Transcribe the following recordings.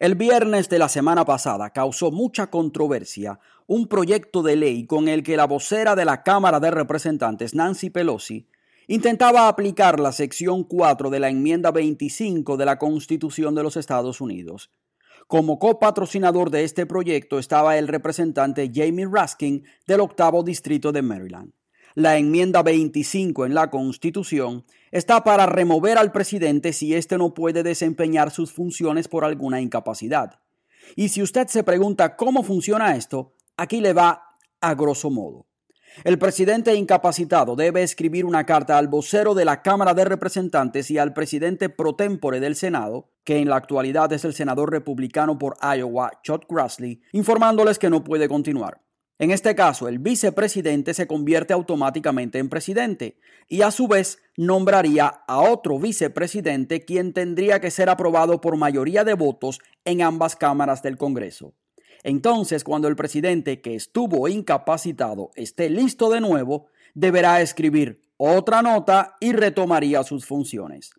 El viernes de la semana pasada causó mucha controversia un proyecto de ley con el que la vocera de la Cámara de Representantes, Nancy Pelosi, intentaba aplicar la sección 4 de la enmienda 25 de la Constitución de los Estados Unidos. Como copatrocinador de este proyecto estaba el representante Jamie Raskin del octavo distrito de Maryland. La enmienda 25 en la Constitución está para remover al presidente si éste no puede desempeñar sus funciones por alguna incapacidad. Y si usted se pregunta cómo funciona esto, aquí le va a grosso modo. El presidente incapacitado debe escribir una carta al vocero de la Cámara de Representantes y al presidente pro tempore del Senado, que en la actualidad es el senador republicano por Iowa, Chuck Grassley, informándoles que no puede continuar. En este caso, el vicepresidente se convierte automáticamente en presidente y a su vez nombraría a otro vicepresidente quien tendría que ser aprobado por mayoría de votos en ambas cámaras del Congreso. Entonces, cuando el presidente que estuvo incapacitado esté listo de nuevo, deberá escribir otra nota y retomaría sus funciones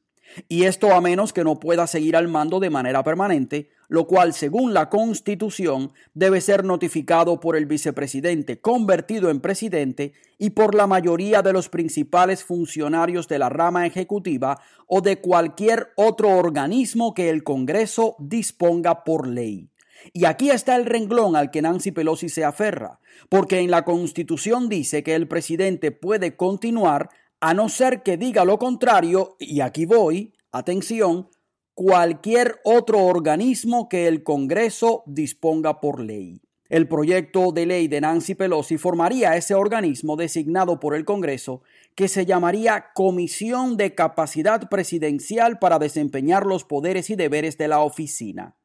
y esto a menos que no pueda seguir al mando de manera permanente, lo cual según la Constitución debe ser notificado por el vicepresidente convertido en presidente y por la mayoría de los principales funcionarios de la rama ejecutiva o de cualquier otro organismo que el Congreso disponga por ley. Y aquí está el renglón al que Nancy Pelosi se aferra, porque en la Constitución dice que el presidente puede continuar a no ser que diga lo contrario, y aquí voy, atención, cualquier otro organismo que el Congreso disponga por ley. El proyecto de ley de Nancy Pelosi formaría ese organismo designado por el Congreso que se llamaría Comisión de Capacidad Presidencial para desempeñar los poderes y deberes de la oficina.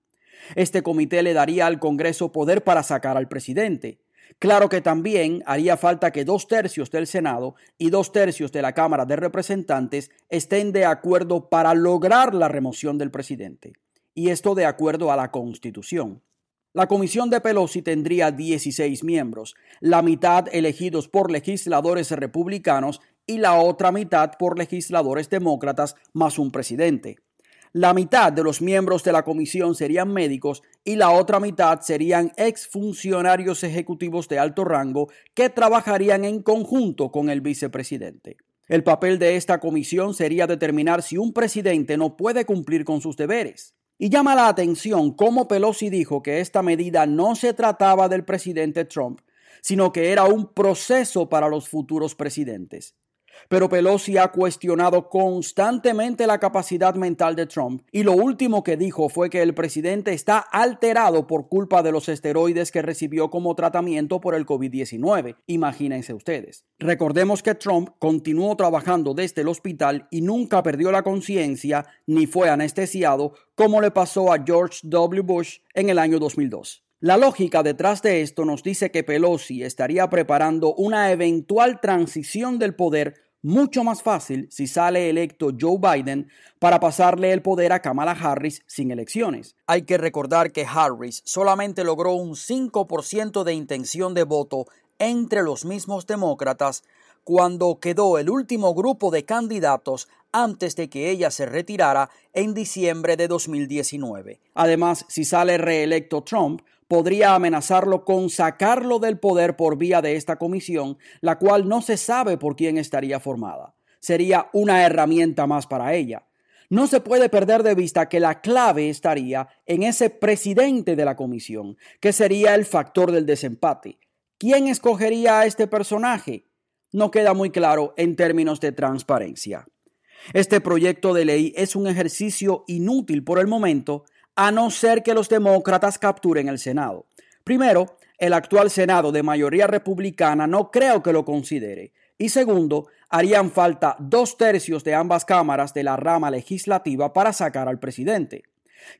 Este comité le daría al Congreso poder para sacar al presidente, Claro que también haría falta que dos tercios del Senado y dos tercios de la Cámara de Representantes estén de acuerdo para lograr la remoción del presidente. Y esto de acuerdo a la Constitución. La comisión de Pelosi tendría 16 miembros, la mitad elegidos por legisladores republicanos y la otra mitad por legisladores demócratas más un presidente. La mitad de los miembros de la comisión serían médicos y la otra mitad serían exfuncionarios ejecutivos de alto rango que trabajarían en conjunto con el vicepresidente. El papel de esta comisión sería determinar si un presidente no puede cumplir con sus deberes. Y llama la atención cómo Pelosi dijo que esta medida no se trataba del presidente Trump, sino que era un proceso para los futuros presidentes. Pero Pelosi ha cuestionado constantemente la capacidad mental de Trump y lo último que dijo fue que el presidente está alterado por culpa de los esteroides que recibió como tratamiento por el COVID-19. Imagínense ustedes. Recordemos que Trump continuó trabajando desde el hospital y nunca perdió la conciencia ni fue anestesiado como le pasó a George W. Bush en el año 2002. La lógica detrás de esto nos dice que Pelosi estaría preparando una eventual transición del poder mucho más fácil si sale electo Joe Biden para pasarle el poder a Kamala Harris sin elecciones. Hay que recordar que Harris solamente logró un 5% de intención de voto entre los mismos demócratas cuando quedó el último grupo de candidatos antes de que ella se retirara en diciembre de 2019. Además, si sale reelecto Trump, podría amenazarlo con sacarlo del poder por vía de esta comisión, la cual no se sabe por quién estaría formada. Sería una herramienta más para ella. No se puede perder de vista que la clave estaría en ese presidente de la comisión, que sería el factor del desempate. ¿Quién escogería a este personaje? No queda muy claro en términos de transparencia. Este proyecto de ley es un ejercicio inútil por el momento, a no ser que los demócratas capturen el Senado. Primero, el actual Senado de mayoría republicana no creo que lo considere. Y segundo, harían falta dos tercios de ambas cámaras de la rama legislativa para sacar al presidente.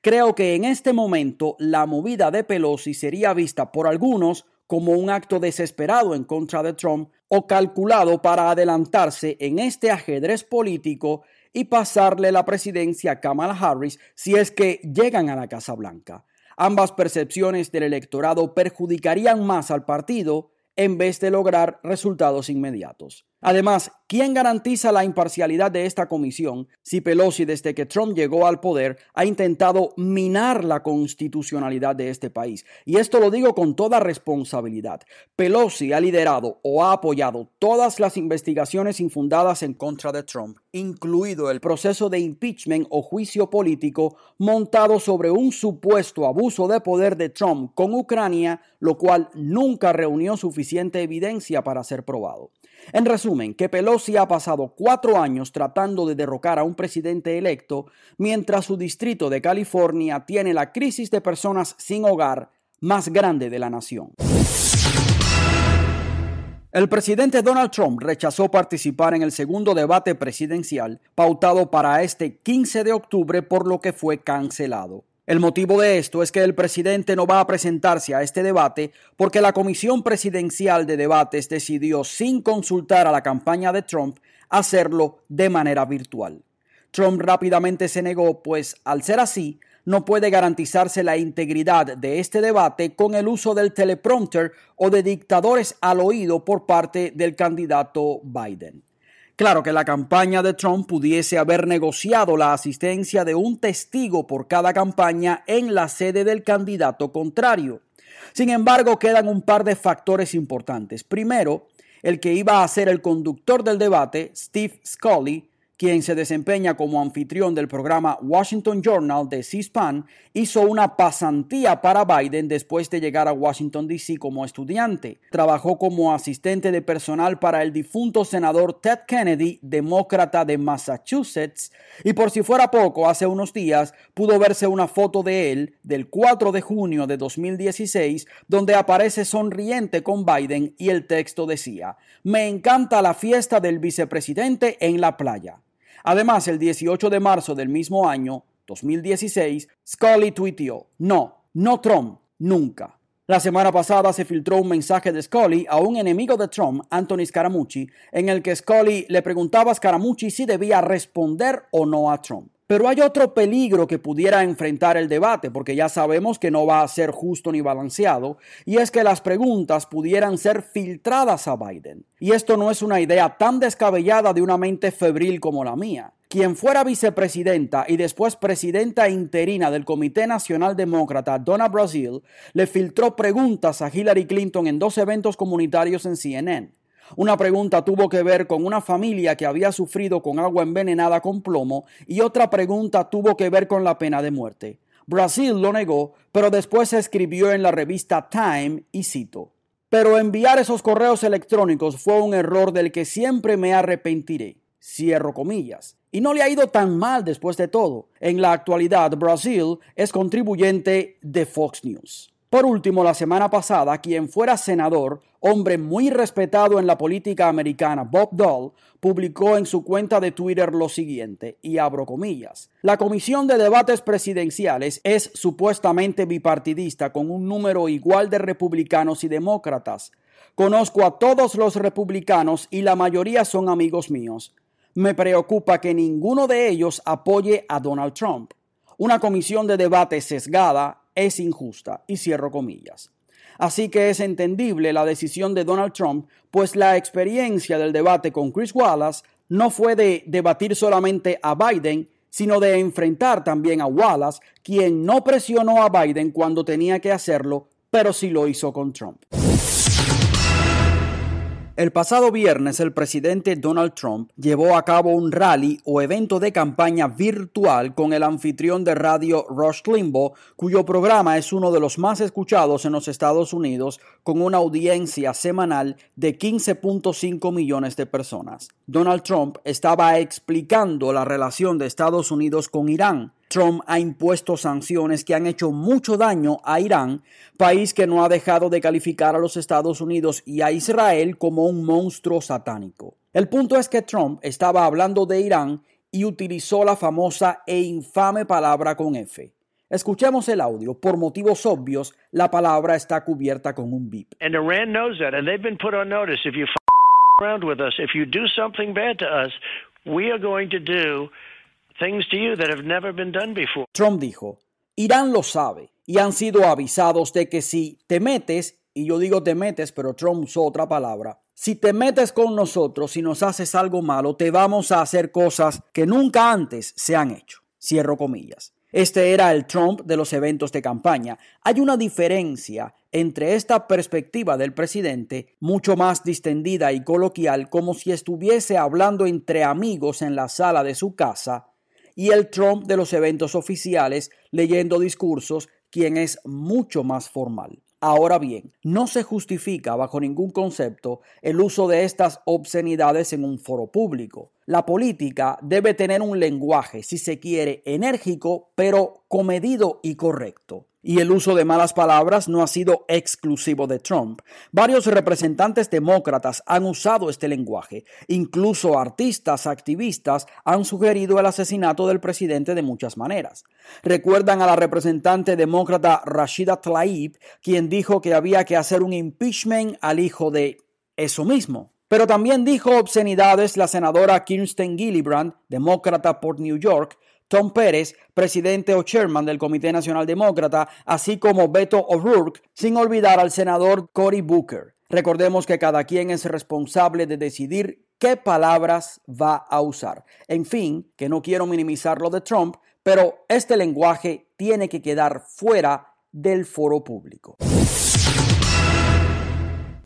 Creo que en este momento la movida de Pelosi sería vista por algunos como un acto desesperado en contra de Trump o calculado para adelantarse en este ajedrez político y pasarle la presidencia a Kamala Harris si es que llegan a la Casa Blanca. Ambas percepciones del electorado perjudicarían más al partido en vez de lograr resultados inmediatos. Además, ¿quién garantiza la imparcialidad de esta comisión si Pelosi desde que Trump llegó al poder ha intentado minar la constitucionalidad de este país? Y esto lo digo con toda responsabilidad. Pelosi ha liderado o ha apoyado todas las investigaciones infundadas en contra de Trump, incluido el proceso de impeachment o juicio político montado sobre un supuesto abuso de poder de Trump con Ucrania, lo cual nunca reunió suficiente evidencia para ser probado. En resumen, que Pelosi ha pasado cuatro años tratando de derrocar a un presidente electo, mientras su distrito de California tiene la crisis de personas sin hogar más grande de la nación. El presidente Donald Trump rechazó participar en el segundo debate presidencial pautado para este 15 de octubre por lo que fue cancelado. El motivo de esto es que el presidente no va a presentarse a este debate porque la Comisión Presidencial de Debates decidió, sin consultar a la campaña de Trump, hacerlo de manera virtual. Trump rápidamente se negó, pues al ser así, no puede garantizarse la integridad de este debate con el uso del teleprompter o de dictadores al oído por parte del candidato Biden. Claro que la campaña de Trump pudiese haber negociado la asistencia de un testigo por cada campaña en la sede del candidato contrario. Sin embargo, quedan un par de factores importantes. Primero, el que iba a ser el conductor del debate, Steve Scully, quien se desempeña como anfitrión del programa Washington Journal de C-SPAN, hizo una pasantía para Biden después de llegar a Washington, D.C. como estudiante. Trabajó como asistente de personal para el difunto senador Ted Kennedy, demócrata de Massachusetts, y por si fuera poco, hace unos días pudo verse una foto de él del 4 de junio de 2016, donde aparece sonriente con Biden y el texto decía, me encanta la fiesta del vicepresidente en la playa. Además, el 18 de marzo del mismo año, 2016, Scully tuiteó, no, no Trump, nunca. La semana pasada se filtró un mensaje de Scully a un enemigo de Trump, Anthony Scaramucci, en el que Scully le preguntaba a Scaramucci si debía responder o no a Trump. Pero hay otro peligro que pudiera enfrentar el debate, porque ya sabemos que no va a ser justo ni balanceado, y es que las preguntas pudieran ser filtradas a Biden. Y esto no es una idea tan descabellada de una mente febril como la mía. Quien fuera vicepresidenta y después presidenta interina del Comité Nacional Demócrata, Donna Brazil, le filtró preguntas a Hillary Clinton en dos eventos comunitarios en CNN. Una pregunta tuvo que ver con una familia que había sufrido con agua envenenada con plomo y otra pregunta tuvo que ver con la pena de muerte. Brasil lo negó, pero después se escribió en la revista Time y cito. Pero enviar esos correos electrónicos fue un error del que siempre me arrepentiré. Cierro comillas. Y no le ha ido tan mal después de todo. En la actualidad, Brasil es contribuyente de Fox News. Por último, la semana pasada, quien fuera senador, hombre muy respetado en la política americana, Bob Dole, publicó en su cuenta de Twitter lo siguiente, y abro comillas, la Comisión de Debates Presidenciales es supuestamente bipartidista con un número igual de republicanos y demócratas. Conozco a todos los republicanos y la mayoría son amigos míos. Me preocupa que ninguno de ellos apoye a Donald Trump. Una comisión de debate sesgada es injusta, y cierro comillas. Así que es entendible la decisión de Donald Trump, pues la experiencia del debate con Chris Wallace no fue de debatir solamente a Biden, sino de enfrentar también a Wallace, quien no presionó a Biden cuando tenía que hacerlo, pero sí lo hizo con Trump. El pasado viernes el presidente Donald Trump llevó a cabo un rally o evento de campaña virtual con el anfitrión de radio Rush Limbaugh, cuyo programa es uno de los más escuchados en los Estados Unidos con una audiencia semanal de 15.5 millones de personas. Donald Trump estaba explicando la relación de Estados Unidos con Irán, Trump ha impuesto sanciones que han hecho mucho daño a Irán, país que no ha dejado de calificar a los Estados Unidos y a Israel como un monstruo satánico. El punto es que Trump estaba hablando de Irán y utilizó la famosa e infame palabra con F. Escuchemos el audio. Por motivos obvios, la palabra está cubierta con un bip. And Iran knows that, and they've been put on notice. If around with us, if you do something bad to us, we are going to do Trump dijo, Irán lo sabe y han sido avisados de que si te metes, y yo digo te metes, pero Trump usó otra palabra, si te metes con nosotros y nos haces algo malo, te vamos a hacer cosas que nunca antes se han hecho. Cierro comillas. Este era el Trump de los eventos de campaña. Hay una diferencia entre esta perspectiva del presidente, mucho más distendida y coloquial, como si estuviese hablando entre amigos en la sala de su casa, y el Trump de los eventos oficiales, leyendo discursos, quien es mucho más formal. Ahora bien, no se justifica bajo ningún concepto el uso de estas obscenidades en un foro público. La política debe tener un lenguaje, si se quiere, enérgico, pero comedido y correcto y el uso de malas palabras no ha sido exclusivo de Trump. Varios representantes demócratas han usado este lenguaje. Incluso artistas, activistas han sugerido el asesinato del presidente de muchas maneras. Recuerdan a la representante demócrata Rashida Tlaib, quien dijo que había que hacer un impeachment al hijo de eso mismo. Pero también dijo obscenidades la senadora Kirsten Gillibrand, demócrata por New York, Tom Pérez, presidente o chairman del Comité Nacional Demócrata, así como Beto O'Rourke, sin olvidar al senador Cory Booker. Recordemos que cada quien es responsable de decidir qué palabras va a usar. En fin, que no quiero minimizar lo de Trump, pero este lenguaje tiene que quedar fuera del foro público.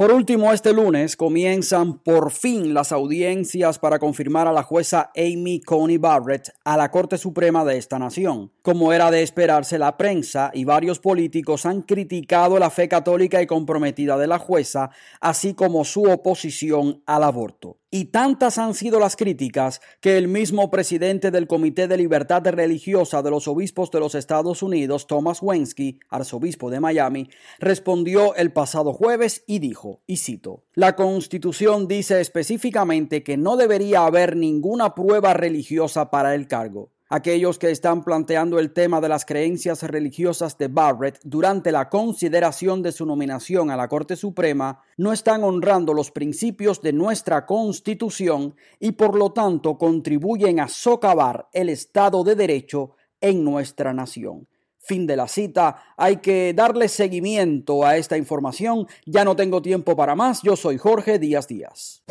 Por último, este lunes comienzan por fin las audiencias para confirmar a la jueza Amy Coney Barrett a la Corte Suprema de esta nación. Como era de esperarse, la prensa y varios políticos han criticado la fe católica y comprometida de la jueza, así como su oposición al aborto. Y tantas han sido las críticas que el mismo presidente del Comité de Libertad Religiosa de los Obispos de los Estados Unidos, Thomas Wensky, arzobispo de Miami, respondió el pasado jueves y dijo, y cito, La Constitución dice específicamente que no debería haber ninguna prueba religiosa para el cargo. Aquellos que están planteando el tema de las creencias religiosas de Barrett durante la consideración de su nominación a la Corte Suprema no están honrando los principios de nuestra Constitución y por lo tanto contribuyen a socavar el Estado de Derecho en nuestra nación. Fin de la cita. Hay que darle seguimiento a esta información. Ya no tengo tiempo para más. Yo soy Jorge Díaz Díaz.